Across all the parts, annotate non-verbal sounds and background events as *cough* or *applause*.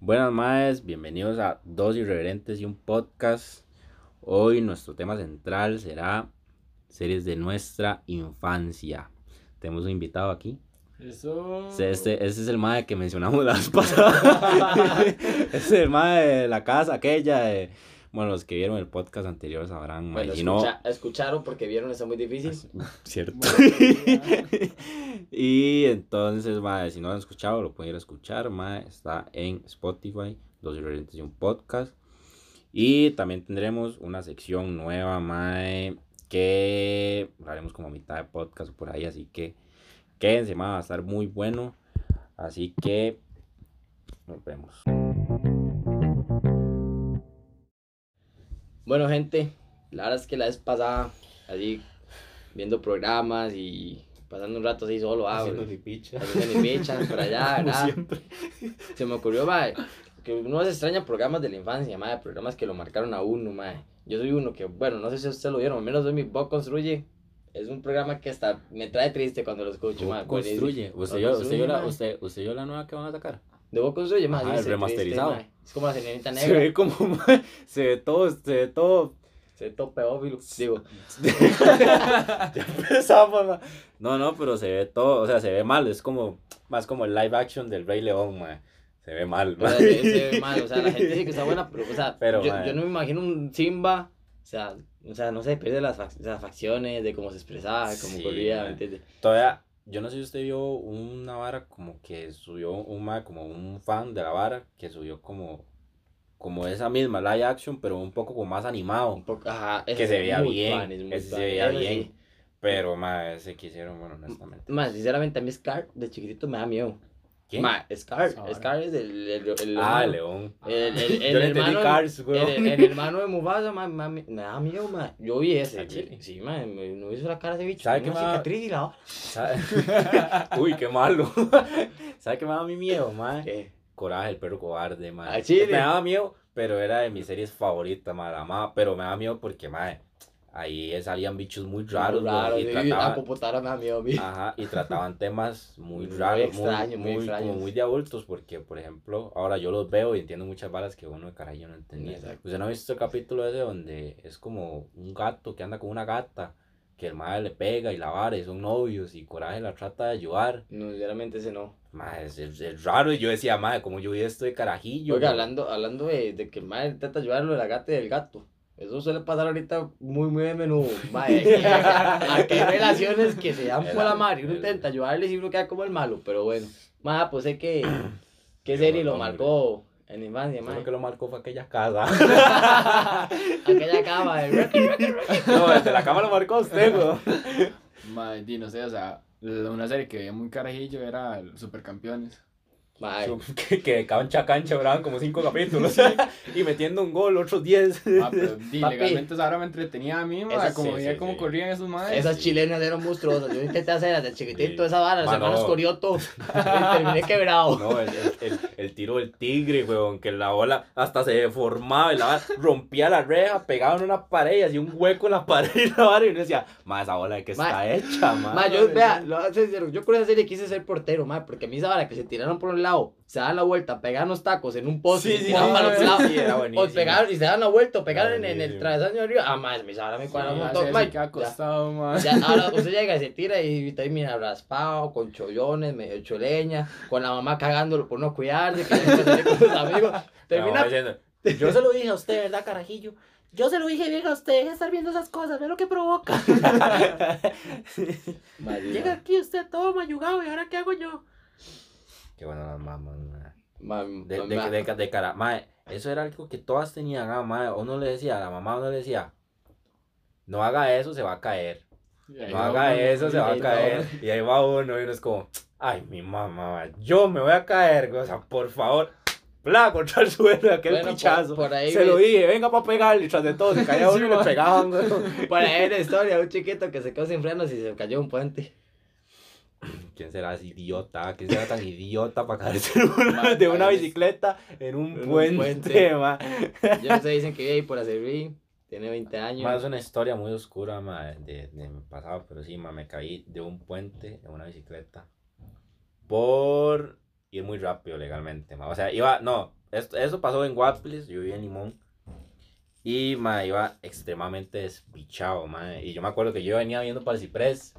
Buenas maes, bienvenidos a Dos Irreverentes y un podcast. Hoy nuestro tema central será series de nuestra infancia. Tenemos un invitado aquí. Eso. Ese, este- ese es el mae que mencionamos la vez pasada. *laughs* ese es el mae de la casa aquella. de- bueno, los que vieron el podcast anterior sabrán. Bueno, si no, escucha- escucharon porque vieron, está muy difícil. cierto. Bueno, *laughs* y entonces, mae, si no lo han escuchado, lo pueden ir a escuchar, mae. Está en Spotify, Dos Irreverentes y un podcast. Y también tendremos una sección nueva, mae, que haremos como a mitad de podcast o por ahí, así que quédense, mae, va a estar muy bueno. Así que nos vemos. Bueno, gente, la verdad es que la vez pasada, así, viendo programas y pasando un rato así solo, ah, Haciendo mi picha. haciendo mi picha *laughs* por allá, ¿verdad? siempre. Se me ocurrió, mae, que uno se extraña programas de la infancia, mae, programas que lo marcaron a uno, mae. Yo soy uno que, bueno, no sé si ustedes lo vieron, al menos hoy mi Bob Construye. Es un programa que hasta me trae triste cuando lo escucho, mae. Construye. ¿Usted yo, usted, yo la, usted, usted yo la nueva que van a sacar? De Bob Construye, mae. Ajá, sí, el se remasterizado. triste. Es como la señorita Se negra. ve como, *laughs* se ve todo, se ve todo Se ve pedófilo. Digo, *laughs* ya empezamos, ma. No, no, pero se ve todo, o sea, se ve mal, es como, más como el live action del Rey León, ma. Se ve mal, O ma. sea, se, se ve *laughs* mal, o sea, la gente dice que está buena, pero, o sea, Pero, yo, yo no me imagino un Simba, o sea, o sea, no sé, pierde las, fac- las facciones, de cómo se expresaba, cómo Sí, corría. ¿me entiendes? Todavía, yo no sé si usted vio una vara como que subió un ma, como un fan de la vara, que subió como, como esa misma live action, pero un poco como más animado. Un poco, ajá, Que se veía bien, muy ese se tuanis, veía bien. sí. Pero, ma, ese que hicieron, bueno, honestamente. Más, sinceramente, a mí Scar, de chiquitito, me da miedo. ¿Quién? Ma, Scar, Ahora. Scar es el, el, el, ah, hermano- León. El, el, el, *laughs* Yo le entendí hermano, Cars, el, weón. el hermano de Mufasa, ma, ma, me me da miedo, ma. Yo vi ese, ¿A Chile? sí, ma, me, no hizo la cara de bicho. ¿Sabe qué ma? cicatriz y la. *laughs* Uy, qué malo. *laughs* ¿Sabe qué me daba mi miedo, ma? ¿Qué? Coraje, el perro cobarde, ma. ¿A Chile? Me daba miedo, pero era de mis series favoritas, ma. La amaba, pero me daba miedo porque, ma, ahí salían bichos muy raros, Muy weón, raro, y la trataban, miedo a mí. ajá, y trataban temas *laughs* muy Muy raros, extraños, muy muy, extraños. como muy de adultos, porque, por ejemplo, ahora yo los veo y entiendo muchas balas que uno de carajillo no entendía. Exacto. ¿Usted no ha visto el capítulo ese donde es como un gato que anda con una gata, que el madre le pega y la vara y son novios y Coraje la trata de ayudar? No, sinceramente ese no. Madre, es, es- es raro. Y yo decía, madre, como yo vi esto de carajillo. Oiga, hablando, hablando de, de que el madre intenta ayudarlo de la gata y del gato. Eso suele pasar ahorita muy, muy de menudo. *laughs* Madre, aquí hay relaciones que se dan por la madre y uno intenta ayudarles y uno queda como el malo, pero bueno. Madre, pues sé que, *clears throat* que Qué serie lo marcó en infancia, madre. Creo que lo marcó fue aquella casa. *laughs* *laughs* Aquella cama de no, desde la cama lo marcó usted, güey. Mae, di, no sé, o sea, una serie que veía muy carajillo era Supercampeones. *laughs* Que, que de cancha a cancha duraban como cinco capítulos. *laughs* y metiendo un gol, otros diez. Ah, pero *laughs* legalmente esa hora me entretenía a mí, mae, Esas- como sí, veía sí, cómo sí. corrían esos madres. esas sí. chilenas eran monstruosas. Yo intenté hacer desde chiquitito Sí. esa vara, los Ma, hermanos no. Corioto. y terminé quebrado. No, el, el, el, el tiro del tigre, weón, que la bola hasta se deformaba y la vara rompía la reja, pegaba en una pared y hacía un hueco en la pared y la vara y uno decía, ma, esa bola de que Ma, está hecha, ma. Ma, yo, vea, lo yo con esa serie quise ser portero, ma, porque a mí esa vara que se tiraron por un lado, se daban la vuelta, pegaban los tacos en un poste, Sí, y sí, sí, para sí, lados, sí, era o pegaban y se daban la vuelta, o pegaban en, en el travesaño de arriba, ah, ma, esa vara me cuadra un montón, sí que ha costado, mae. ya, ahora usted llega y se tira y termina raspado, con chollones, medio hecho leña, con la mamá cagándolo por no cuidarse, que no con sus amigos, *laughs* termina, *laughs* yo se lo dije a usted, ¿verdad, carajillo? Yo se lo dije bien a usted, deja de estar viendo esas cosas, ve lo que provoca. *laughs* Llega aquí usted todo mayugado y ahora qué hago yo. Qué bueno las mamás, ma. ma, De, ma, de, ma, de, de, de cara, mae, eso era algo que todas tenían, ah, mae, uno le decía, a la mamá uno le decía, no haga eso, se va a caer, no haga uno, eso, se va a caer, y ahí va uno, y uno es como, ay, mi mamá, yo me voy a caer, o sea, por favor, bla, *laughs* contra el suelo, aquel Bueno, pichazo, por ahí se lo dije, venga para pegarle, y tras de todo, se caía *laughs* uno y le pegaban. *laughs* Por ahí una historia, un chiquito que se quedó sin frenos y se cayó un puente. ¿Quién será ese idiota? ¿Quién será tan idiota para caerse *laughs* de una- bicicleta en un En un puente, puente. Yo no sé, dicen que vive ahí por Acerrí, tiene 20 años. Ma, es una historia muy oscura, ma, de, de mi pasado, pero sí, ma, me caí de un puente en una bicicleta por ir muy rápido legalmente, ma. O sea, iba, no, esto, eso pasó en Guaples, yo vivía en Limón. Y, ma, iba extremadamente despichado, ma. Y yo me acuerdo que yo venía viendo para el ciprés.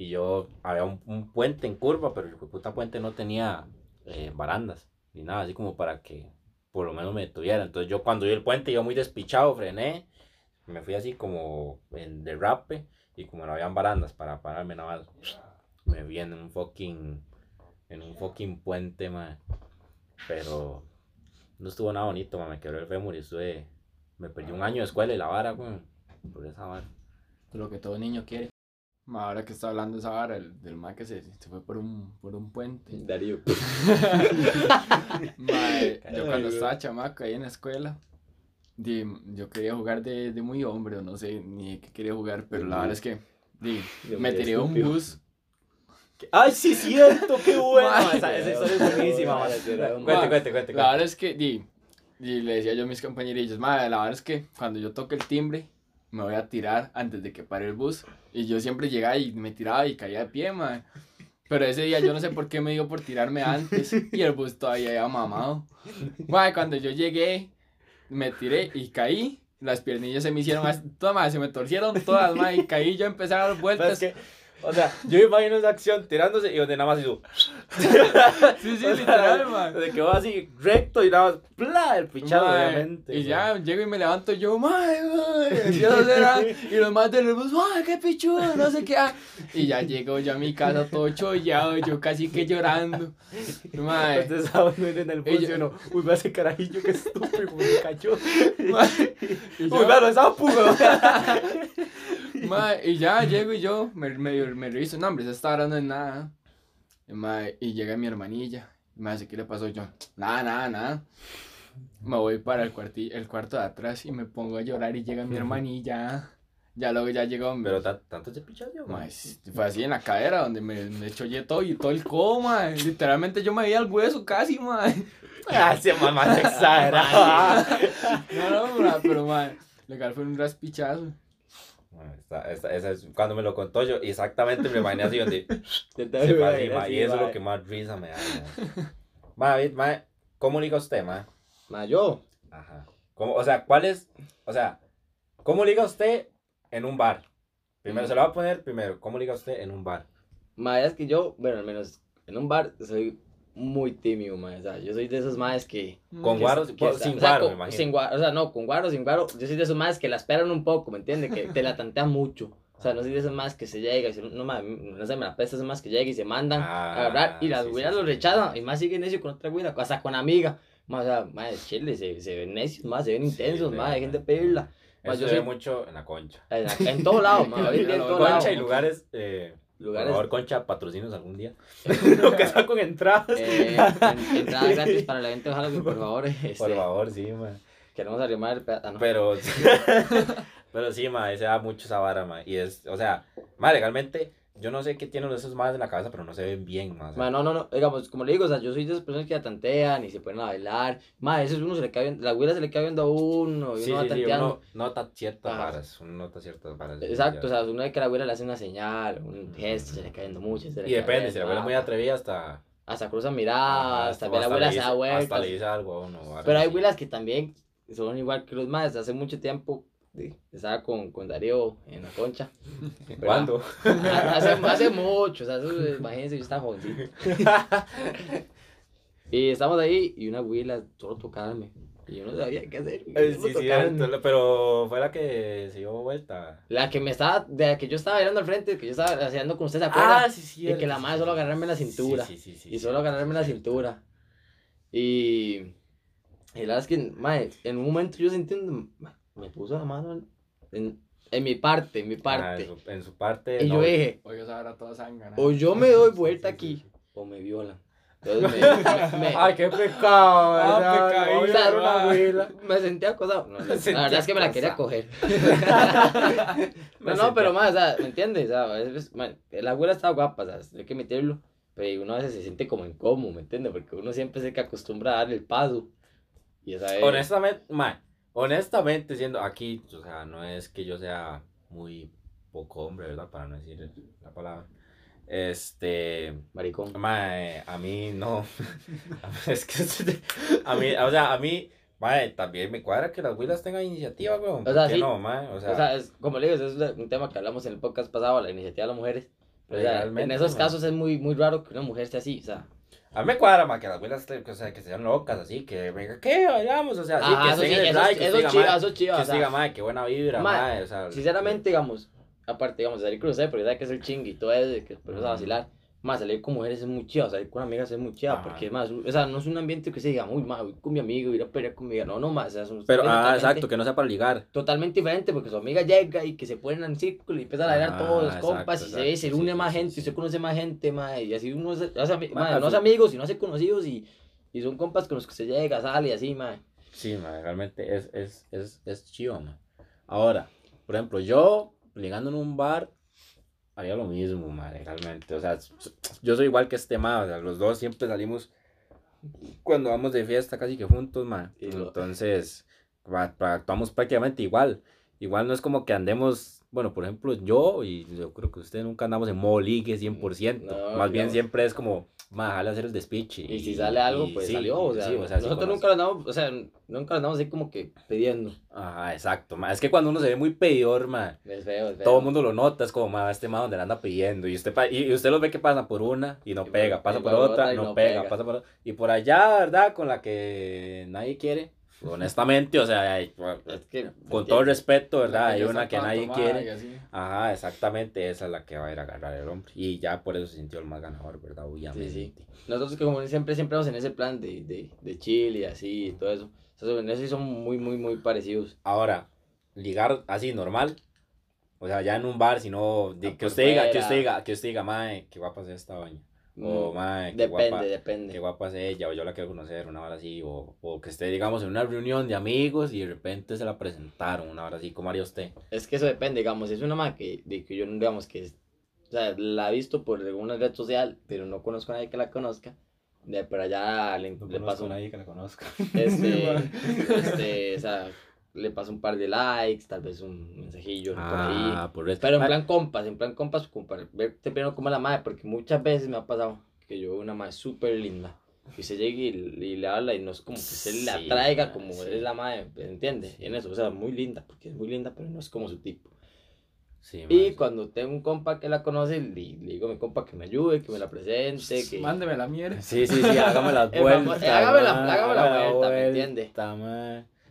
Y yo, había un, un puente en curva, pero el puta puente no tenía eh, barandas. Ni nada, así como para que por lo menos me detuviera. Entonces yo cuando vi el puente, yo muy despichado, frené. Me fui así como en derrape. Y como no habían barandas para pararme nada más. Me vi en un fucking, en un fucking puente, ma. Pero no estuvo nada bonito, ma. Me quebró el fémur y estuve, me perdí un año de escuela y la vara, güey. Por esa vara. Lo que todo niño quiere. Ma, Ahora que está hablando esa vara, el, del ma que se, se fue por un, por un puente. *laughs* Darío. *laughs* Mae, yo cuando estaba chamaco ahí en la escuela, di, yo quería jugar de, de muy hombre, o no sé ni qué quería jugar, pero la *laughs* verdad es que di, me tiré a un bus. ¡Ay, sí, cierto! ¡Qué bueno! Ma, esa, esa historia es buenísima, ma. Ma, Cuente, cuente, cuente. La verdad es que, di, y le decía yo a mis compañerillos, madre, la verdad es que cuando yo toque el timbre, me voy a tirar antes de que pare el bus. Y yo siempre llegaba y me tiraba y caía de pie, madre. Pero ese día yo no sé por qué me dio por tirarme antes y el bus todavía había mamado. Madre, cuando yo llegué, me tiré y caí. Las piernillas se me hicieron, as- todas, madre, se me torcieron todas, madre, y caí, yo empecé a dar vueltas. es que, o sea, yo me imagino esa acción tirándose y donde nada más hizo. Sí, sí, *laughs* literal, madre. De que va así recto y nada más, ¡pla! El pichado, obviamente. Y ya llego y me levanto yo, mae, mae, *laughs* y los más del bus, mae, qué pichudo, no sé qué. ah. Y ya llego yo a mi casa todo chollado, yo casi que llorando. Mae, Entonces estaba uno en el bus Ella- y uno, uy, ve ese carajillo, qué estúpido, me cayó. *laughs* mae, Uy, yo- lo sapo, güey. Mae, y ya llego y yo me, me, me reviso, no, hombre, se está hablando de nada. Y, mae, y llega mi hermanilla, y me dice, ¿qué le pasó? Yo, nada, nada, nada. Me voy para el, cuarti- el cuarto de atrás y me pongo a llorar y llega mi hermanilla. Ya luego ya llegó Pero ta- tanto se pichó yo, fue así en la cadera donde me, me chollé todo y todo el coma. Literalmente yo me veía el hueso casi, mae. *laughs* Ah, ese mamá se *laughs* exageraba. No, no, pero mae, legal fue un raspichazo. Esta- esta- esa es, cuando me lo contó yo, exactamente me imaginé así donde Se se fue así, y eso es lo que más risa me da. ma. Ma, ¿cómo liga usted, ma? Ma, yo. Ajá. ¿Cómo, o sea, ¿cuál es, o sea, cómo liga usted en un bar? Primero, se lo voy a poner primero, ¿cómo liga usted en un bar? Ma, es que yo, bueno, al menos en un bar soy muy tímido, ma. O sea, yo soy de esos maes que. Con que- guaro, que está- sin o sea, guaro, con- me imagino. Sin guaro, o sea, no, con guaro, sin guaro. Yo soy de esos maes que la esperan un poco, ¿me entiendes? Que te la tantean mucho. O sea, no soy de esos maes que se llega y se, no, ma, no sé, me la pesta esos maes que llegan y se mandan Ah, a agarrar y las sí, sí, güiras sí, lo sí. rechazan y más siguen necio con otra güira, hasta con amiga. Ma, o sea, chile, se, se ven necios, ma, se ven Sí, intensos, de ma, hay gente pedirla. Eso yo se ve soy- mucho en la concha. En, en todo lado, ma, en *laughs* todo lado. Concha y lugares, eh, por favor, concha, patrocinos algún día. *laughs* Lo que está con entradas. eh, en- entrada gratis para el evento de Halloween, por favor. Este, Por favor, sí, ma. Queremos arrimar el pedazo. Pero, *laughs* *laughs* pero sí, ma, se da mucho esa vara, ma. Y es, o sea, ma, legalmente, yo no sé qué tienen esos madres en la cabeza, pero no se ven bien. Ma, no, no, no, digamos, como le digo, o sea, yo soy de esas personas que la tantean y se ponen a bailar. Ma, eso es uno se le cae viendo, la güera se le cae viendo a uno y sí, uno va sí, sí, tanteando. uno nota ciertas Ajá. varas, uno nota ciertas varas. Exacto, o sea, uno ve que la güera le hace una señal, un gesto, se le cae viendo mucho. se le Y depende, si la abuela es muy atrevida, hasta... Hasta cruza miradas, hasta- la hasta abuela le se da. Hasta le dice algo a uno. Pero hay güilas que también son igual que los más. Hace mucho tiempo sí, estaba con, con Darío en la concha. *laughs* ¿Cuándo? hace, hace mucho, o sea, eso, imagínense, yo estaba jovencito. *laughs* Y estamos ahí y una güila solo tocarme. Y yo no sabía qué hacer. Eh, Sí, sí, pero fue la que se dio vuelta. La que me estaba, de la que yo estaba bailando al frente, que yo estaba haciendo con ustedes afuera. sí, sí. y que la madre solo agarrarme la cintura. Sí, sí, sí, y solo agarrarme la cintura. Y, y la verdad es que, mae, en un momento yo sentí, un- me puso la mano en, en, mi parte, en mi Ah, parte. en, su, en su parte. y yo no. dije, Oiga, esa era toda sangre. o yo me doy vuelta sí, aquí, sí, sí. o me violan. *laughs* Entonces me, me- Ay, qué pecado, Ah, ¿verdad? pecadillo, Voy a dar una ¿verdad? abuela. me sentí acosado. No, *laughs* la sentí verdad es que me la quería coger. Me *laughs* no, no, pero más, o sea, ¿me entiendes? O sea, veces, mae, la abuela estaba guapa, o sea, hay que meterlo. Pero uno a veces se siente como incómodo, ¿me entiendes? Porque uno siempre se que acostumbra a dar el paso. Y esa es... Honestamente, ma, honestamente, siendo aquí, o sea, no es que yo sea muy poco hombre, ¿verdad? Para no decir la palabra. Este. Maricón. Mae, a mí no. *laughs* es que. A mí, o sea, a mí. Mae, también me cuadra que las huilas tengan iniciativa, weón. O sea, ¿Por qué sí. no, mae? O sea, O sea, es, como le digo, es un tema que hablamos en el podcast pasado, la iniciativa de las mujeres. Pero, o sea, en esos casos es muy, muy raro que una mujer esté así, o sea. A mí me cuadra, mae, que las huilas, o sea, que sean locas, así, que venga, ¿qué? Bailamos, o sea, así, Ajá, que eso estén sí, el eso, like, que eso diga, chiva, eso chiva, que o sea, diga, mae, qué buena vibra, mae, o sea. Sinceramente, digamos, aparte, digamos, de salir usted, porque sabe que es el chingue y todo eso, que después vas a vacilar. Más salir con mujeres es muy chido, salir con amigas es muy chido, Ajá. porque más, o sea, no es un ambiente que se diga, uy, ma, voy con mi amigo, ir a pelear con mi amiga, no, no, más, o sea, es un Pero, ah, exacto, que no sea para ligar. Totalmente diferente, porque su amiga llega y que se ponen en círculo y empiezan a bailar Ajá, todos los compas y se ve, se une más gente, y sí. conoce más gente, ma, y así uno se, hace al no fin- amigos, sino hace conocidos y, y son compas con los que se llega, sale y así, ma. Sí, mae, realmente es, es, es, es chido, mae. Ahora, por ejemplo, yo ligando en un bar haría lo mismo, mae, realmente. O sea, yo soy igual que este mae, o sea, los dos siempre salimos cuando vamos de fiesta casi que juntos, lo- Entonces, actuamos prácticamente igual. Igual no es como que andemos, bueno, por ejemplo, yo y yo creo que ustedes nunca andamos en modo ligue 100%. No, Más bien siempre es como, mae, jale hacer el despiche. Y si sale algo, y pues sí, salió, o sea, sí, sí, nosotros con nunca lo andamos, o sea, nunca lo andamos así como que pidiendo. Ajá, exacto. ma. Es que cuando uno se ve muy pedidor, ma, Es feo, es feo. todo el mundo lo nota, es como, ma, este ma donde le anda pidiendo. Y usted, y, y usted los ve que pasa por una y no Y pega, pasa y por otra, otra y no, no pega, pega. pasa por otra. Y por allá, ¿verdad? Con la que nadie quiere. Honestamente, o sea, hay- Es que, con todo el respeto, ¿verdad? Hay una que nadie quiere. Ajá, exactamente, esa es la que va a ir a agarrar el hombre. Y ya por eso se sintió el más ganador, ¿verdad? Obviamente. Sí, Nosotros que como siempre, siempre vamos en ese plan de, de, de chill y así y todo eso. En eso sí son muy, muy, muy parecidos. Ahora, ligar así normal. O sea, ya en un bar, sino de Ah, que usted diga, que usted diga, que usted diga, mae, qué guapa es esta doña. O mae, qué depende, guapa, depende. qué guapa es ella, o yo la quiero conocer, una hora así, o, o que esté, digamos, en una reunión de amigos y de repente se la presentaron, una hora así, ¿cómo haría usted? Es que eso depende, digamos, es una más que, de que yo, digamos, que es, o sea, la he visto por alguna red social, pero no conozco a nadie que la conozca, de por allá le, No le paso, a nadie que la conozca. este, *laughs* este, o sea, le paso un par de likes, tal vez un mensajillo por ahí. Ah, por. Pero en plan compas, en plan compas, como para verte primero como la madre, porque muchas veces me ha pasado que yo veo una madre súper linda, y se llega y, y le habla y no es como que se la Sí, traiga ma, como sí. es la madre, ¿entiendes? En eso, o sea, muy linda, porque es muy linda, pero no es como su tipo. Sí, Y cuando tengo un compa que la conoce, le, le digo a mi compa que me ayude, que me la presente, que... Mándeme la mierda. Sí, sí, sí, hágame *laughs* la- ma, hágame la vuelta, ¿me entiende?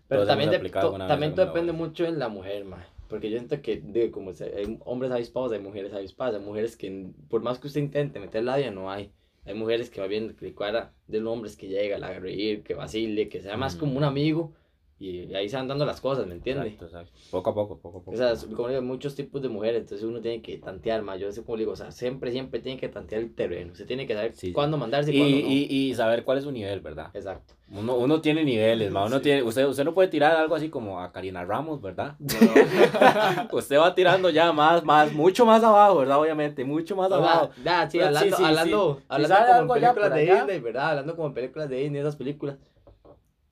Pero también, de- to- también la depende mucho en la mujer, ma. Porque yo siento que, digo, como se- hay hombres avispados, hay mujeres avispadas. Hay mujeres que, por más que usted intente meter labia, no hay. Hay mujeres que va bien, que cuadra de los hombres que llega, la reír, que vacile, que sea más Mm. como un amigo. Y ahí se van dando las cosas, ¿me entiende? Exacto, exacto. Poco a poco, poco a poco. O sea, como digo, muchos tipos de mujeres, entonces uno tiene que tantear más. Yo sé como digo, o sea, siempre, siempre tiene que tantear el terreno. Usted tiene que saber Sí, cuándo mandarse y, y, cuándo no. y, y saber cuál es su nivel, ¿verdad? Exacto. Uno, uno tiene niveles, ma. Uno Sí. tiene, usted, usted no puede tirar algo así como a Karina Ramos, ¿verdad? *laughs* usted va tirando ya más, más, mucho más abajo, ¿verdad? Obviamente, mucho más abajo. ya, sí, hablando, sí, hablando, hablando como en películas de. Disney, ¿verdad? Hablando como en películas de Disney, esas películas.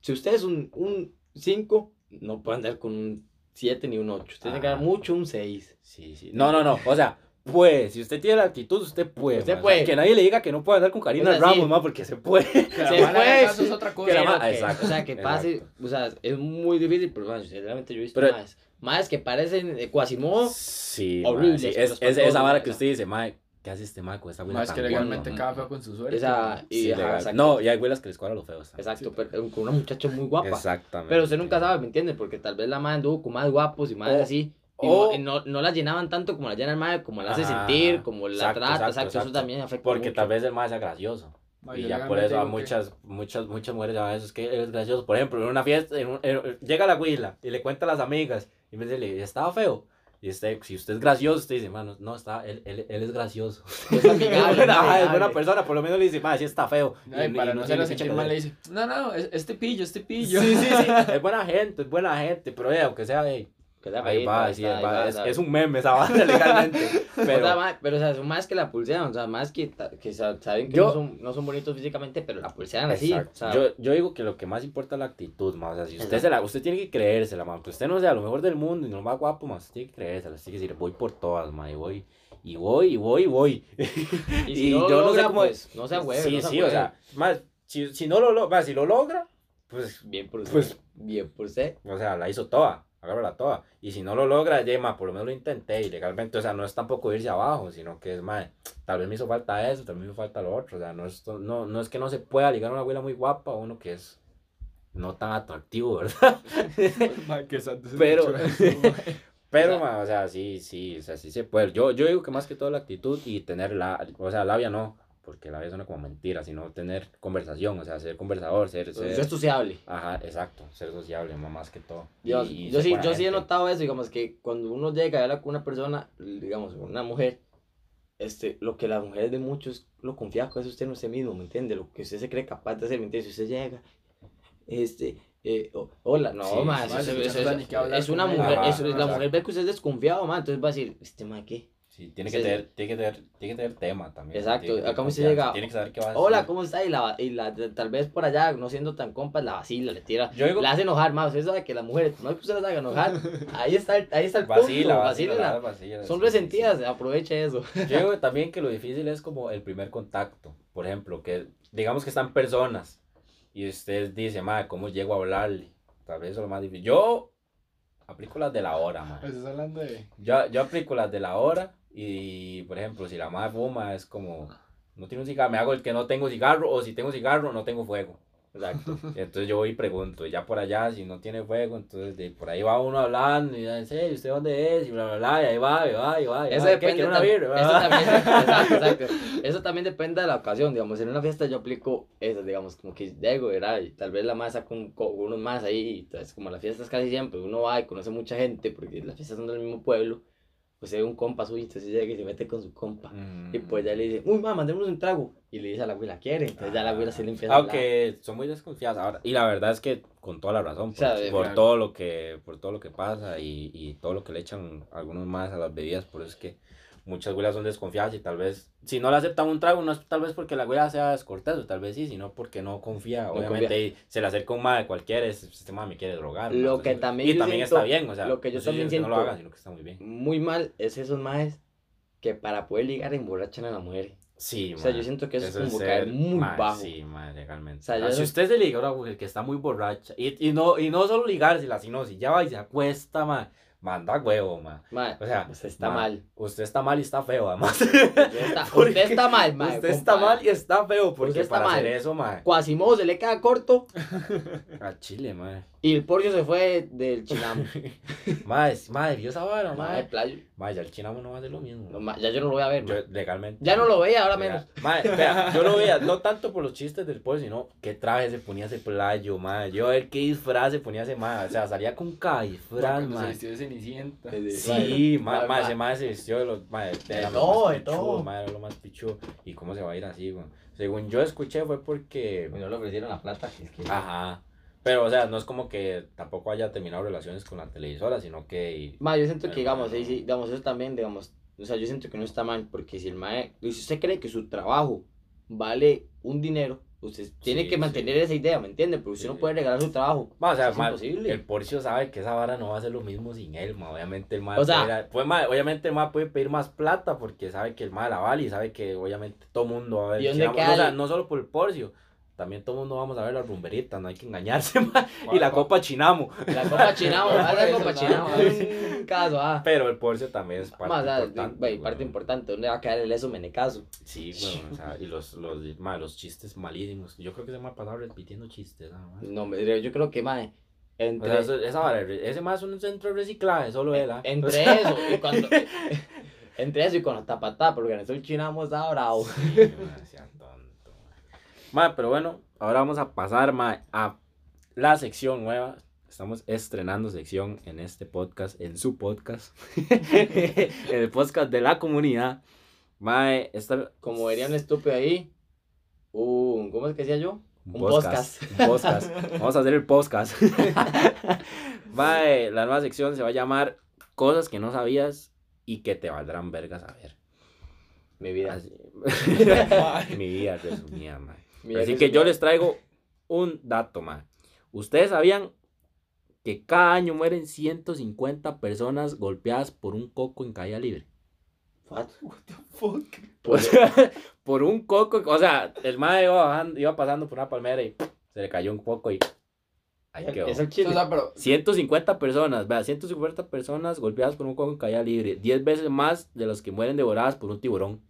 Si usted es un 5, no puede andar con un 7 ni un 8. Usted tiene que dar Ah. mucho un 6. Sí, sí. No, no, no. O sea, puede. Si usted tiene la actitud, usted puede. Usted ma. O sea, puede. que nadie le diga que no puede andar con Karina O sea, Ramos, sí. ma, porque se puede. *laughs* Se puede, caso es otra cosa. que la Pero que- exacto, O sea, que pase, o sea, es muy difícil, pero bueno, sinceramente yo he visto Pero- más. Más que parecen Quasimodo. Sí, sí. Es, esa vara que usted dice, ma, ¿qué hace este ma con esta abuela Más que tan legalmente gorda, cada feo con su suerte. Esa, y, Sí, ajá, exacto, No, y hay abuelas que les cuadran los feos. también. exacto, pero eh, con una muchacha muy guapa. Exactamente. Pero usted nunca sabe, ¿me entiende? Porque tal vez la madre anduvo con más guapos y más O- así. Y o- no, y no, no la llenaban tanto como la llena el madre, como la hace Ajá, sentir, como la exacto, trata, exacto, exacto, eso también afecta Porque mucho. tal vez el ma sea gracioso. Ma, Y ya por legalmente eso a digo que- muchas, muchas, muchas mujeres a veces que es gracioso. Por ejemplo, en una fiesta, en un- en- llega la huila y le cuenta a las amigas y me dice, estaba feo. Y usted, si usted es gracioso, usted dice, mano, no, está, él, él, él es gracioso. Es *laughs* Es amigable, *laughs* buena, es amigable. buena persona, por lo menos le dice, ma, sí está feo. No, y Y- para y no que sentir echar mal le de- dice, no, no, es- este pillo, este pillo. Sí, sí, sí, *laughs* es buena gente, es buena gente, pero eh, aunque sea, eh, Que ahí va, sí, está, ahí va, es, un meme esa banda legalmente. *laughs* O sea, Pero, ma- pero o sea, son más que la pulsean, o sea, más que, que sa- saben que Yo- no, son, no son bonitos físicamente, pero la pulsean así. Exacto. O sea, yo, yo digo que lo que más importa es la actitud, ma. O sea, si usted Exacto. se la, usted tiene que creérsela. Aunque usted no sea lo mejor del mundo y no más guapo, ma, usted tiene que creérsela. Tiene que decir, voy por todas, ma, y voy. y voy, y voy, y voy. Y *laughs* si no lo logra, pues, no sea huevo, Sí, no sea sí, o sea, más, si, si no lo logra, si lo logra, pues, Bien por usted. Pues- bien por usted. o sea, la hizo toda, agárrala toda. Y si no lo logra, ya, ma, por lo menos lo intenté ilegalmente, o sea, no es tampoco irse abajo, sino que es, ma, tal vez me hizo falta eso, tal vez me hizo falta lo otro, o sea, no es, no, no es que no se pueda ligar a una abuela muy guapa o uno que es no tan atractivo, ¿verdad? *laughs* Ma, se Pero- escuchó *laughs* eso, ma. Pero, O sea- ma, o sea, sí, sí, o sea, sí se puede. Yo, yo digo que más que todo la actitud y tener la, o sea, labia no, porque labia suena como mentira, sino tener conversación, o sea, ser conversador, ser, ser, es sociable. ajá, exacto, ser sociable, más que todo. Y- Digamos, y yo ser sí, yo sí he notado eso, digamos, que cuando uno llega a hablar con una persona, digamos, una mujer, este, lo que las mujeres de muchos lo confía que es usted en usted mismo, ¿me entiende? Lo que usted se cree capaz de hacer, ¿me entiende? Si usted llega, este, eh, o- hola, no, Sí, no sabe ni qué hablar es una mujer, Ajá, eso, la mujer ve que usted es desconfiado, ma, entonces va a decir, este ma, ¿qué? Sí, tiene que, Sí. tener, tiene, que tener, tiene que tener tema también. Exacto, acá confianza, llega, Tiene que saber qué va a Hola, decir. ¿cómo está? Y, la, y la, tal vez por allá, no siendo tan compas, la vacila, le tira. Yo digo, La hace enojar más. Usted sabe que las mujeres, no es que usted las haga enojar. *laughs* Ahí está el, ahí está el vacila, punto. vacila, vacila, Son sí, sí, resentidas, aproveche eso. Yo digo también que lo difícil es como el primer contacto. Por ejemplo, que digamos que están personas y usted dice, madre, ¿cómo llego a hablarle? Tal vez eso es lo más difícil. Yo aplico las de la hora, madre. Estás hablando de. Yo, yo aplico las de la hora y, por ejemplo, si la madre fuma, es como, no tiene un cigarro, me hago el que no tengo cigarro, o si tengo cigarro, no tengo fuego. Exacto. *laughs* Entonces yo voy y pregunto, y ya por allá, si no tiene fuego, entonces de, por ahí va uno hablando, y serio, ¿usted dónde es? Y bla, bla, bla, y ahí va, y va, y va. y Eso depende. ¿Quiere una birra? eso también, *laughs* exacto, exacto. Eso también depende de la ocasión. Digamos, en una fiesta yo aplico eso, digamos, como que llego, ¿verdad? Y tal vez la más saca un, co- unos más ahí. Y entonces, como las fiestas casi siempre, uno va y conoce mucha gente, porque las fiestas son del mismo pueblo. Pues ve un compa suyo, entonces llega y se mete con su compa. Mm. Y pues ya le dice, uy, mamá, mandémonos un trago. Y le dice a la abuela, ¿quiere? Entonces ya la abuela se le empieza a hablar. Aunque son muy desconfiadas ahora. Y la verdad es que con toda la razón, por, de- por claro. todo lo que, por todo lo que pasa y, y todo lo que le echan algunos más a las bebidas, por eso es que muchas abuelas son desconfiadas y tal vez, si no le aceptan un trago, no es tal vez porque la abuela sea descortés, o tal vez sí, sino porque no confía, No obviamente, confía. y se le acerca un madre cualquiera, es, este madre me quiere drogar. Lo ¿no? que Entonces, también Y yo también siento- está bien, o sea, lo que yo no también que no lo siento- hagan, sino que está muy bien. Muy mal es esos maes que para poder ligar emborrachan a la mujer. Sí, O sea, yo siento que eso, Eso es como caer muy bajo. Sí, mae, legalmente. O sea, Ah, si usted se liga a una mujer que está muy borracha, y, y, no, y no solo ligársela, sino si ya va y se acuesta, mae, manda huevo. Mae, O sea, usted está mal. Usted está mal y está feo, además. Usted está, *laughs* Porque usted está mal, mae. usted está mal y está feo, porque Usted está para hacer mal. eso, mae. Quasimodo se le queda corto *laughs* A Chile, mae. Y el porcio se fue del chinamo. *laughs* Mae, mae, vio esa vara, mae. playo. Mae, ya el chinamo no va a hacer lo mismo. No, ma- ya yo no lo voy a ver. Yo, legalmente. Ya no lo veía, ahora Legal- menos. Mae, vea, *laughs* yo lo veía, no tanto por los chistes del pueblo, sino qué traje se ponía ese playo, mae. Yo a ver qué disfraz se ponía ese mae. O sea, salía con cada disfraz, Cuando se vistió de cenicienta. De- Sí, mae. ese mae se vistió de los, lo todo, más de todo. era lo más pichudo. ¿Y cómo se va a ir así, güey? Según yo escuché fue porque, no le ofrecieron la plata. que es que- ajá. Pero, o sea, no es como que tampoco haya terminado relaciones con la televisora, sino que... Ma, yo siento que, digamos, sí, digamos, eso también, digamos, o sea, yo siento que no está mal, porque si el mae, si usted cree que su trabajo vale un dinero, usted tiene Sí, que mantener sí. esa idea, ¿me entiende? Porque usted Sí. no puede regalar su trabajo. Ma, o sea, ma, el Porcio sabe que esa vara no va a ser lo mismo sin él, ma. Obviamente el ma O sea- puede, pues, ma, obviamente el ma puede pedir más plata porque sabe que el ma la vale y sabe que obviamente todo mundo va a ver. ¿Y dónde queda no, o sea, el- no solo por el Porcio, también todo mundo vamos a ver la rumberita, no hay que engañarse, *laughs* ma. Y la copa chinamo. La copa *laughs* chinamo, ah, la eso, copa ma. chinamo, un caso, ah. Pero el Porcio también es parte Ma, o sea, importante. güey, parte weón. importante, ¿dónde va a quedar el eso menecazo? Sí, bueno, o sea, y los, los, ma, los chistes malísimos. Yo creo que se me ha pasado repitiendo chistes, nada más. No, me- yo creo que, mae, O entre, sea, eso- esa vara, ese más es un centro de reciclaje, solo él, ¿ah? entre *laughs* eso y cuando, entre eso y cuando tapatá, porque organizó el chinamo estaba bravo. Sí, ma, sea ma. Ma, pero bueno, ahora vamos a pasar ma, a la sección nueva. Estamos estrenando sección en este podcast, en su podcast, *laughs* en el podcast de la comunidad. Mae, esta, Como vería un estúpido ahí, un, ¿cómo es que decía yo? un podcast. Un podcast. Vamos a hacer el podcast. *laughs* Mae, la nueva sección se va a llamar Cosas que no sabías y que te valdrán vergas saber. Mi vida. Así- Mae. *laughs* Mi vida resumida, mae. Así que yo les traigo un dato, man. ¿Ustedes sabían que cada año mueren 150 personas golpeadas por un coco en caída libre? What? O sea, *laughs* por un coco, o sea, el mae iba, bajando- iba pasando por una palmera y se le cayó un poco y ahí quedó. Es el O chile. sea, pero 150 personas, vea, 150 personas golpeadas por un coco en caída libre, 10 veces más de las que mueren devoradas por un tiburón,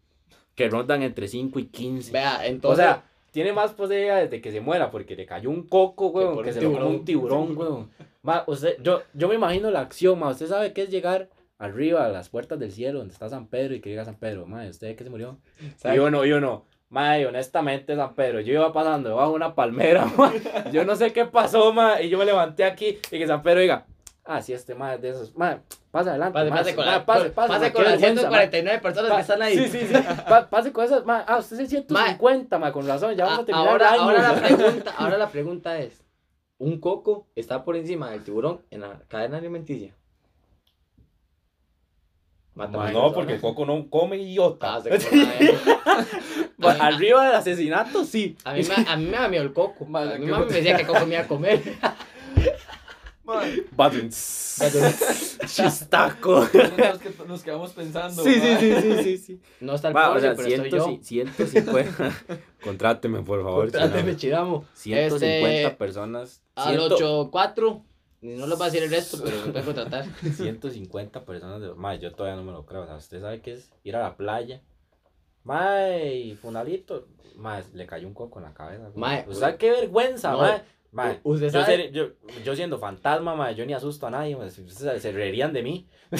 que rondan entre 5 y 15. Vea, o entonces. sea, tiene más posibilidades de que se muera porque le cayó un coco, Que weón, que, un se lo comió un tiburón, weón. Ma, usted, yo, yo me imagino la acción, ma, usted sabe qué es llegar arriba a las puertas del cielo donde está San Pedro y que llega San Pedro, ma, ¿usted qué se murió? ¿sabe? Yo no, yo no. Mae, honestamente, San Pedro, yo iba pasando debajo de una palmera, *laughs* ma. Yo no sé qué pasó, ma. Y yo me levanté aquí y que San Pedro diga, ah, sí, este es de esos. Mae, pase adelante. Pase, pase con, la, pase, con- pase, con las vergüenza, mae. 149 personas Pa- que están ahí. Sí, sí, sí. *laughs* Pa- pase con esas, mae. Ah, usted es el 150, mae, con razón. Ya vamos a Ah, terminar ahora, el año. ahora, la *laughs* pregunta, ahora la pregunta es: ¿un coco está por encima del tiburón en la cadena alimenticia? No, porque el coco no come idiota. Ah, se madre. *laughs* Ma, Arriba del asesinato, sí. A mí, me, a mí me da miedo el coco. Madre, a mamá me decía que coco me iba a comer. Badum. *laughs* Chistaco. nos quedamos pensando. Sí, sí, sí, sí, sí, sí. No está el Va, o pobre, sea, pero estoy yo. 100, 150. *laughs* Contráteme, por favor. Tráteme, chingado. chiramo. 150 Este, personas. Al 100 8-4. No les va a decir el resto, pero me pueden contratar. *laughs* 150 personas de. Mae, yo todavía no me lo creo. O sea, usted sabe que es ir a la playa. Mae, Funalito. Mae, le cayó un coco en la cabeza. Mae, ¿Usted sabe qué vergüenza, no, mae? Mae, Usted yo, sabe. ser- yo, yo siendo fantasma, mae, yo ni asusto a nadie, mae, se, se- se reirían de mí. *laughs*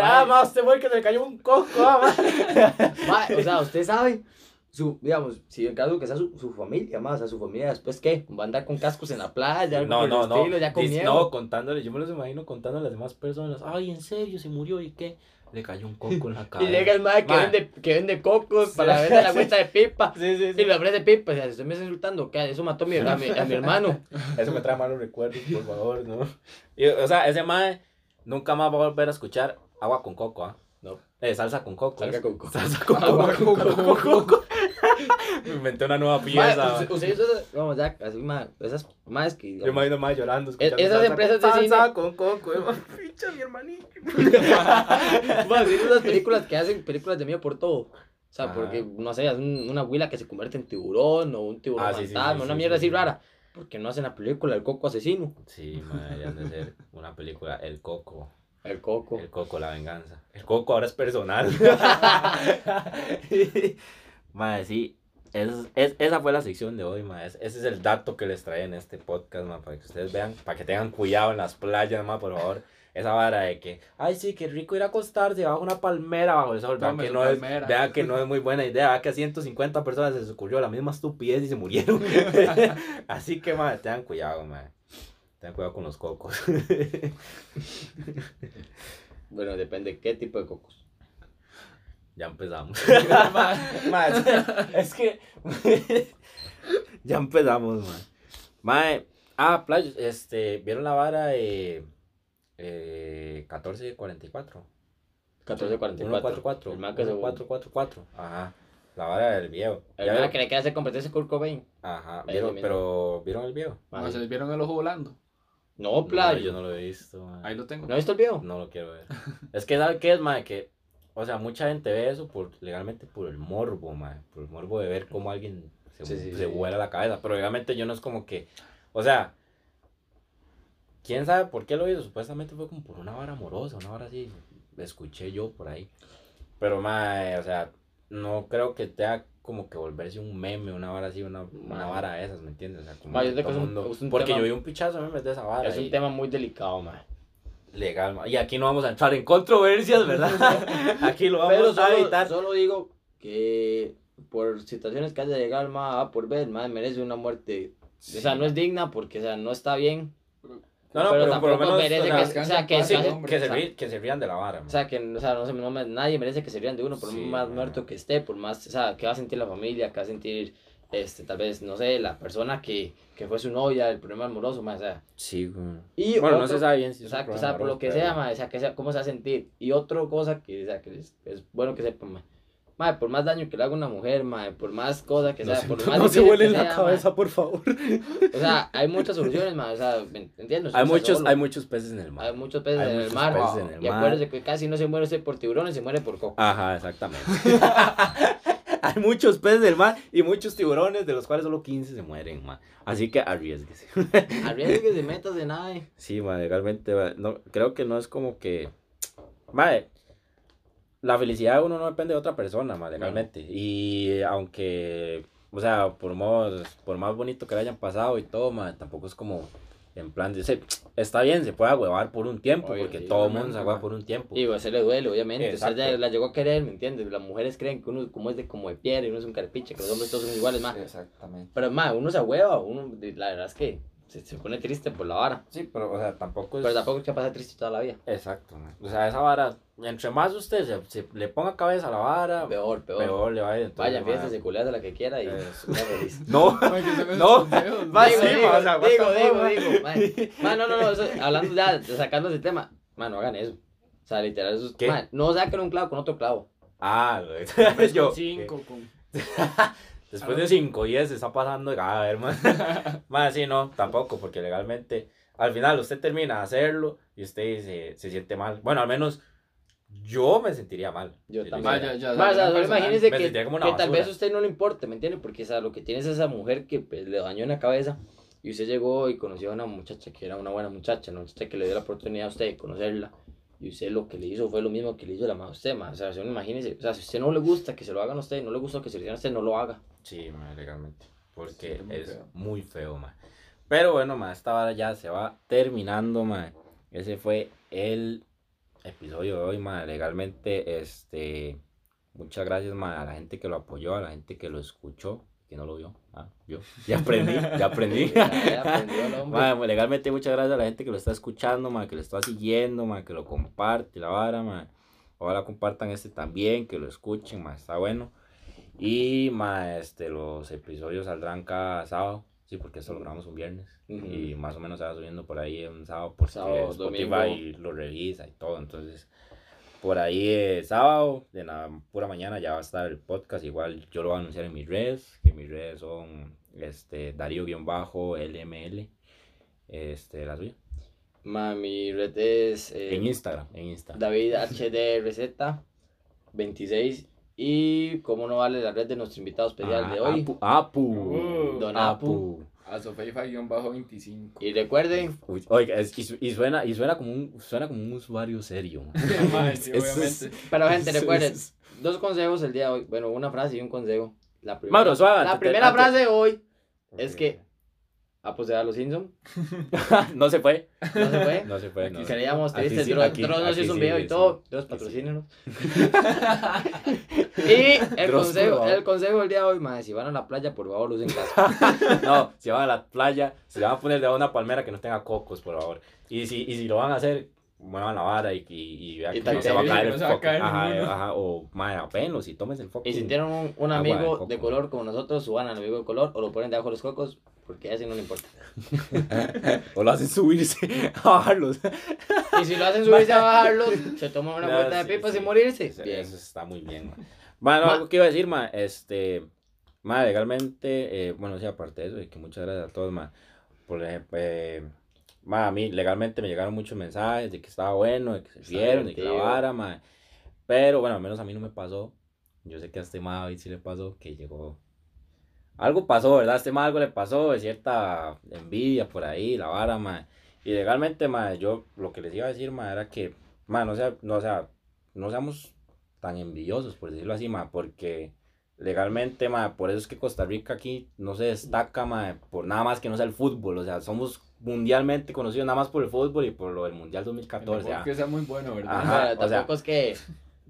Ah, mae, usted fue el que le cayó un coco, ah, *laughs* mae. O sea, usted sabe, su, digamos, si en caso que sea su, su familia, más, o sea, su familia después, ¿qué? Va a andar con cascos en la playa, algo No, no, no. estilo, ya con miedo. No, contándole, yo me los imagino contando a las demás personas. Ay, en serio, se murió y qué. Le cayó un *laughs* coco en la y cabeza. llega el madre que, vende, que vende cocos para vender la cuenta de pipa. *laughs* Sí, sí, Y le ofrece pipa, o sea, si usted me está insultando, ¿qué? Eso mató a mi, a mi, a mi hermano. *laughs* Eso me trae malos recuerdos, por favor, ¿no? Y, o sea, ese mae nunca más va a volver a escuchar agua con coco, ¿ah? No. Eh, salsa con coco. Salga ¿es? con coco. Salsa con Agua coco. con con coco. Me *laughs* inventé una nueva pieza. esas- vamos, ya, así, ma, esas más que... Yo me imagino más llorando. escuchando esas salsa empresas con de salsa cine- con coco. yo, *laughs* Picha, mi hermanito. *laughs* Bueno, sí, esas películas que hacen películas de miedo por todo. O sea, Ajá. porque, no sé, es un- una huila que se convierte en tiburón o un tiburón Ah, sí, sí, fantasma, sí, una sí, mierda sí, así sí. rara. Porque no hacen la película El Coco Asesino. Sí, mae, deberían de ser una película, El Coco. El Coco. El Coco, la venganza. El Coco ahora es personal. Madre, sí. Es- es- esa fue la sección de hoy. Es- Ese es el dato que les trae en este podcast, ma, para que ustedes vean, para que tengan cuidado en las playas, ma, por favor. Esa vara de que, ay, sí, qué rico ir a acostarse bajo una palmera bajo el sol. Vean que, no es, vean que no es muy buena idea. Vean que a 150 personas se les ocurrió la misma estupidez y se murieron. *laughs* Así que, madre, tengan cuidado, madre. Tengan cuidado con los cocos. *laughs* Bueno, depende qué tipo de cocos. Ya empezamos. *laughs* *laughs* Es que. *laughs* ya empezamos, mae. Mae. Ah, playas, este. ¿Vieron la vara de. Eh, 1444? 1444. 144. El man que se 444. Ajá. La vara del viejo. El man vieron- que le quiere hacer competencia Kurt Cobain. Ajá. ¿vieron- pero, ¿vieron el viejo? ma, ¿Se vieron el ojo volando? No, playo. No, yo no lo he visto, mae. Ahí lo tengo. ¿No has visto el video? No lo quiero ver. es que, ¿sabe qué es, mae? Que, o sea, mucha gente ve eso por, legalmente por el morbo, mae. Por el morbo de ver cómo alguien se, Sí, sí, se sí. vuela la cabeza. Pero legalmente yo no es como que, o sea, quién sabe por qué lo hizo. Supuestamente fue como por una vara amorosa, una vara así. Escuché yo por ahí. Pero, mae, o sea, no creo que tenga como que volverse un meme, una vara así, una, una Mae. vara de esas, ¿me entiendes? O sea, como Mae, yo que es un- es un Porque tema- yo vi un pichazo de memes de esa vara. Es un y- tema muy delicado, man. Legal. ma. Y aquí no vamos a entrar en controversias, ¿verdad? *laughs* aquí lo vamos Pero a evitar. solo digo que por situaciones que haya llegado el ma a por ver, el ma merece una muerte. O sea, no es digna porque, o sea, no está bien. No, no, pero pero, por lo tampoco menos. merece que, sea, o sea, que, sea, que, se que se rían de la vara. O sea, que o sea, no sé, no nadie merece que se rían de uno, por Sí, más muerto que esté, por más, o sea, que va a sentir la familia, que va a sentir, este, tal vez, no sé, la persona que, que fue su novia, el problema amoroso, más, o sea. Sí, güey. Y Bueno, no otro- se sabe bien si Exacto, o sea, por lo que sea, ma, o sea, que sea, cómo se va a sentir. Y otra cosa que, o sea, que es, es bueno que sepan, ma, Mae, por más daño que le haga una mujer, mae, por más cosas que No sea, se, por más no se que la sea, cabeza, por favor. O sea, hay muchas soluciones, mae, o sea, ¿me entiendes? Hay muchos, solo. hay muchos peces en el mar. Hay muchos peces Hay en el muchos mar. peces en el y mar. acuérdese que casi no se muere usted por tiburones, se muere por coco. Ajá, exactamente. *laughs* *laughs* hay muchos peces del mar y muchos tiburones, de los cuales solo 15 se mueren, ma. Así que arriesguese. *laughs* Arriesgue, metas de nada. Sí, ma, legalmente, ma, no, creo que no es como que... Madre, la felicidad de uno no depende de otra persona, ma, legalmente. Y aunque, o sea, por más, por más bonito que le hayan pasado y todo, ma, tampoco es como en plan de... se- está bien, se puede agüevar por un tiempo, Oye, porque sí, todo el mundo se agüeva por un tiempo. Y pues se le duele, obviamente. Usted Exacto. ya la llegó a querer, ¿me entiendes? Las mujeres creen que uno como es de como de piedra y uno es un carpiche, que los hombres todos son iguales, más. Exactamente. Pero más, uno se ahueva, uno, la verdad es que se, se pone triste por la vara. Sí, pero, o sea, tampoco es... Pero tampoco es que pase triste toda la vida. Exacto, ma. o sea, esa vara, entre más usted se, se le ponga cabeza a la vara, Peor, peor. peor le va a ir. Vaya, fiesta, se culea de la que quiera y *laughs* sea feliz. *laughs* No, No. sí, digo, ma, o sea, digo, digo, digo, man. Man, *laughs* no, no, no, eso, hablando ya, de- sacando ese tema, man, no hagan eso. O sea, literal, eso es, ¿Qué? man, no saquen un clavo con otro clavo. Ah, lo yo. con cinco, con... Después de 5 y se está pasando, a ver, man. *laughs* Más sí, no, tampoco, porque legalmente, al final usted termina de hacerlo y usted se, se siente mal. Bueno, al menos yo me sentiría mal. Yo Si también. ya, ya, solo personal. imagínese Me que, sentiría como una que tal vez a usted no le importe, ¿me entiende? Porque o sea, lo que tiene es esa mujer que pues, le dañó en la cabeza y usted llegó y conoció a una muchacha que era una buena muchacha, una muchacha que le dio la oportunidad a usted de conocerla y usted lo que le hizo fue lo mismo que le hizo la madre a usted, ma. o sea, solo imagínese, o sea, si a usted no le gusta que se lo hagan a usted, no le gusta que se lo hicieran a usted, no lo haga. Sí, ma, legalmente. Porque Sí, es muy es feo. muy feo, ma. Pero bueno, ma, esta vara ya se va terminando, ma. Ese fue el episodio de hoy, ma. Legalmente, este. Muchas gracias, ma, a la gente que lo apoyó, a la gente que lo escuchó, que no lo vio. Ah, yo. Ya aprendí, *laughs* ya aprendí. Ya, ya aprendió el hombre. Ma, legalmente muchas gracias a la gente que lo está escuchando, ma, que lo está siguiendo, ma, que lo comparte, la vara, ma. Ojalá compartan este también, que lo escuchen, ma, está bueno. Y ma, este, los episodios saldrán cada sábado, sí, porque esto lo grabamos un viernes. Y más o menos se va subiendo por ahí un sábado, porque Sábado, Spotify domingo. lo revisa y todo. Entonces, por ahí eh, sábado, de la pura mañana ya va a estar el podcast. Igual yo lo voy a anunciar en mis redes, que mis redes son este, Darío-LML. Este, la suya. Ma, mi red es eh, En Instagram, en Instagram. David HD Receta 26 y como no vale la red de nuestro invitado especial Ah, de hoy. Apu. Apu. Uh, Don Apu. A Sofeifa-25. Y recuerden, Uy, oiga, es- y, su- y suena, y suena como un, suena como un usuario serio. man. *laughs* Sí, *laughs* es- pero gente, recuerden, es- dos consejos el día de hoy. Bueno, una frase y un consejo. La primera, Mauro, suave, la antes- primera antes- frase de hoy es que Apu se da a los Simpsons. *laughs* *laughs* no se fue. No se fue. No se fue. No. Seríamos Aquí tristes. sí, Dross nos hizo un sí, video y sí, todo. Dross, Sí, sí. patrocínenos. *laughs* y el Dross, consejo, el consejo del día de hoy, madre, si van a la playa, por favor, usen casco. No, si van a la playa, se le van a poner de una palmera que no tenga cocos, por favor. Y si, y si lo van a hacer, muevan la vara y, y, y vean Y que no se va a caer el no a foco. Ajá, ajá, o, madre, apenlos y tómense el foco. Y si tienen un, un amigo de color como nosotros, suban al amigo de color o lo ponen debajo de los cocos, porque a ese no le importa. *laughs* o lo hacen subirse a bajarlos. Y si lo hacen subirse a *laughs* bajarlo, se toman una No, vuelta de sí, pipa sí. sin morirse. Eso, eso está muy bien. Bueno, Ma- algo que iba a decir, ma, este, ma, legalmente, eh, bueno, sí, aparte de eso, y que muchas gracias a todos, ma, por ejemplo, eh, ma, a mí legalmente me llegaron muchos mensajes de que estaba bueno, de que se vieron, de que la vara, ma, pero bueno, al menos a mí no me pasó, yo sé que a este ma David sí le pasó, que llegó, algo pasó, ¿verdad? Este ma algo le pasó, de cierta envidia por ahí, la vara, ma, y legalmente, ma, yo lo que les iba a decir, ma, era que, ma, no sea, no, o sea, no seamos tan envidiosos, por decirlo así, ma, porque legalmente, ma, por eso es que Costa Rica aquí no se destaca, ma, por nada más que no sea el fútbol, o sea, somos mundialmente conocidos nada más por el fútbol y por lo del Mundial 2014, Tampoco ah. que sea muy bueno, ¿verdad? Ajá, o sea, tampoco es que.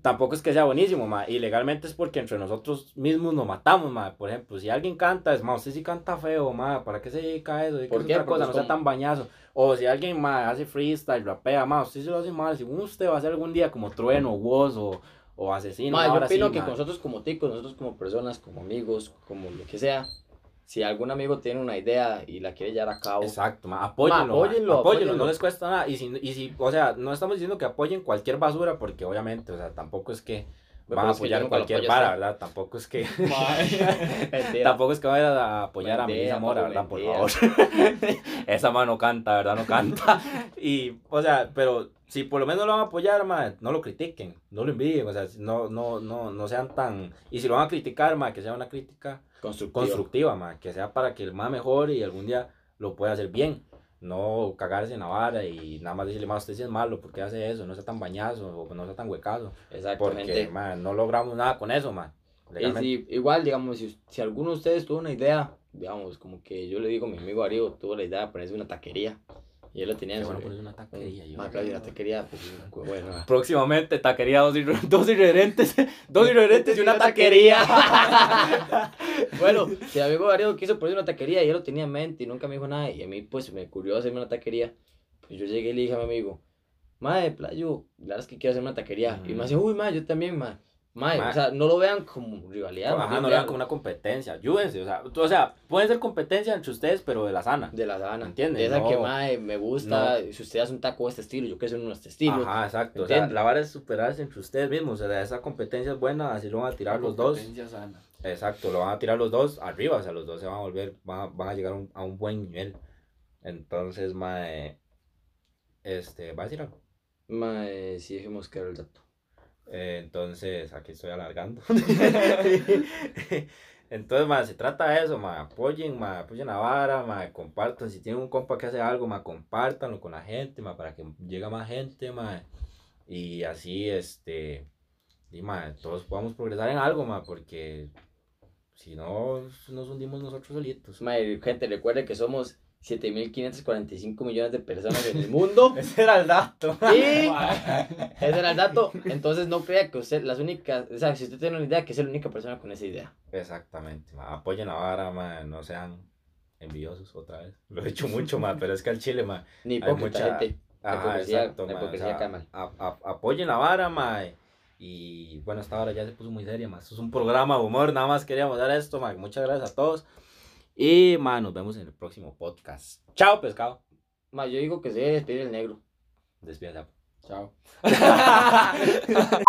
Tampoco es que sea buenísimo, ma, y legalmente es porque entre nosotros mismos nos matamos, ma, por ejemplo, si alguien canta, es, ma, usted sí canta feo, ma, ¿para qué se dedica a eso? ¿Por ¿Por qué? otra cosa, no sea como- tan bañazo, o si alguien, ma, hace freestyle, rapea, ma, usted se lo hace mal, si usted va a hacer algún día como Trueno, Woz, o, o Asesino, Ma, yo ahora sí, opino que ma. nosotros como ticos, nosotros como personas, como amigos, como lo que sea, si algún amigo tiene una idea y la quiere llevar a cabo, Exacto, ma, apóyenlo, Ma, ma, apóyenlo, apóyenlo, no les cuesta nada. Y si, y si, o sea, no estamos diciendo que apoyen cualquier basura, porque obviamente, o sea, tampoco es que, van a apoyar cualquier vara, ¿verdad? Tampoco es que... *laughs* *laughs* Tampoco es que vayan a apoyar a Melissa Mora, ¿verdad? Por favor. *laughs* Esa mano canta, ¿verdad? No canta. Y, o sea, pero si por lo menos lo van a apoyar, ma, no lo critiquen, no lo envidien, o sea, no, no, no, no sean tan... Y si lo van a criticar, ma, que sea una crítica Constructivo. constructiva, ma, que sea para que el más mejore y algún día lo pueda hacer bien. No cagarse en la vara y nada más decirle, ma, usted sí es malo, ¿por qué hace eso? No sea tan bañazo o no sea tan huecazo. Exactamente. Porque, ma, no logramos nada con eso, ma. Si, igual, digamos, si, si alguno de ustedes tuvo una idea, digamos, como que yo le digo, mi amigo Darío tuvo la idea de ponerse una taquería. Y él lo tenía en bueno ponerse una taquería, yo. Más claro, y una taquería, pues, bueno. ah. *laughs* Próximamente taquería dos, irre- dos irreverentes, *laughs* dos irreverentes y una taquería. *laughs* bueno, si mi amigo Darío quiso ponerse una taquería y él lo tenía en mente y nunca me dijo nada, y a mí, pues, me ocurrió hacerme una taquería, pues yo llegué y le dije a mi amigo, Mae, playo, la verdad es que quiero hacer una taquería. Y me dice, uy, mae, yo también, mae. Mae, Mae. o sea, no lo vean como rivalidad. Ajá, no dan vean como una competencia, ayúdense, o sea, o sea, pueden ser competencia entre ustedes, pero de la sana. De la sana. ¿Entiendes? De esa que, No. mae, me gusta. Si usted hace un taco de este estilo, yo quiero hacer uno de este estilo. Ajá, exacto. O sea, la vara es superarse entre ustedes mismos. O sea, esa competencia es buena, así lo van a tirar los dos. Competencia sana. Exacto, lo van a tirar los dos arriba. O sea, los dos se van a volver, van a, van a llegar a un, a un buen nivel. Entonces, mae, este, ¿va a decir algo? Mae, sí, dejemos caer el dato. Eh, entonces, aquí estoy alargando. *laughs* entonces, mae, se trata de eso, mae, apoyen, mae, apoyen a vara, mae, compartan. Si tienen un compa que hace algo, mae, compártanlo con la gente, mae, para que llegue más gente, mae. Y así, este, y, mae, todos podamos progresar en algo, mae, porque si no, nos hundimos nosotros solitos. Mae, gente, recuerde que somos 7.545 millones de personas en el *laughs* mundo. Ese era el dato. y *laughs* ese era el dato. Entonces, no crea que usted, las únicas. O sea, si usted tiene una idea, que es la única persona con esa idea. Exactamente, ma. apoyen a vara, ma. no sean envidiosos otra vez. Lo he dicho mucho, ma, pero es que al chile, ma. Ni Hay mucha- gente. La Ajá, hipocresía- exacto, ma, o sea, a- a- apoyen la vara, ma. Y bueno, esta hora ya se puso muy seria, ma. Esto es un programa de humor, nada más queríamos dar esto, ma. Muchas gracias a todos. Y, ma, nos vemos en el próximo podcast. Chao, pescado. Mae, yo digo que se debe despedir el negro. Despídase. Chao. *laughs*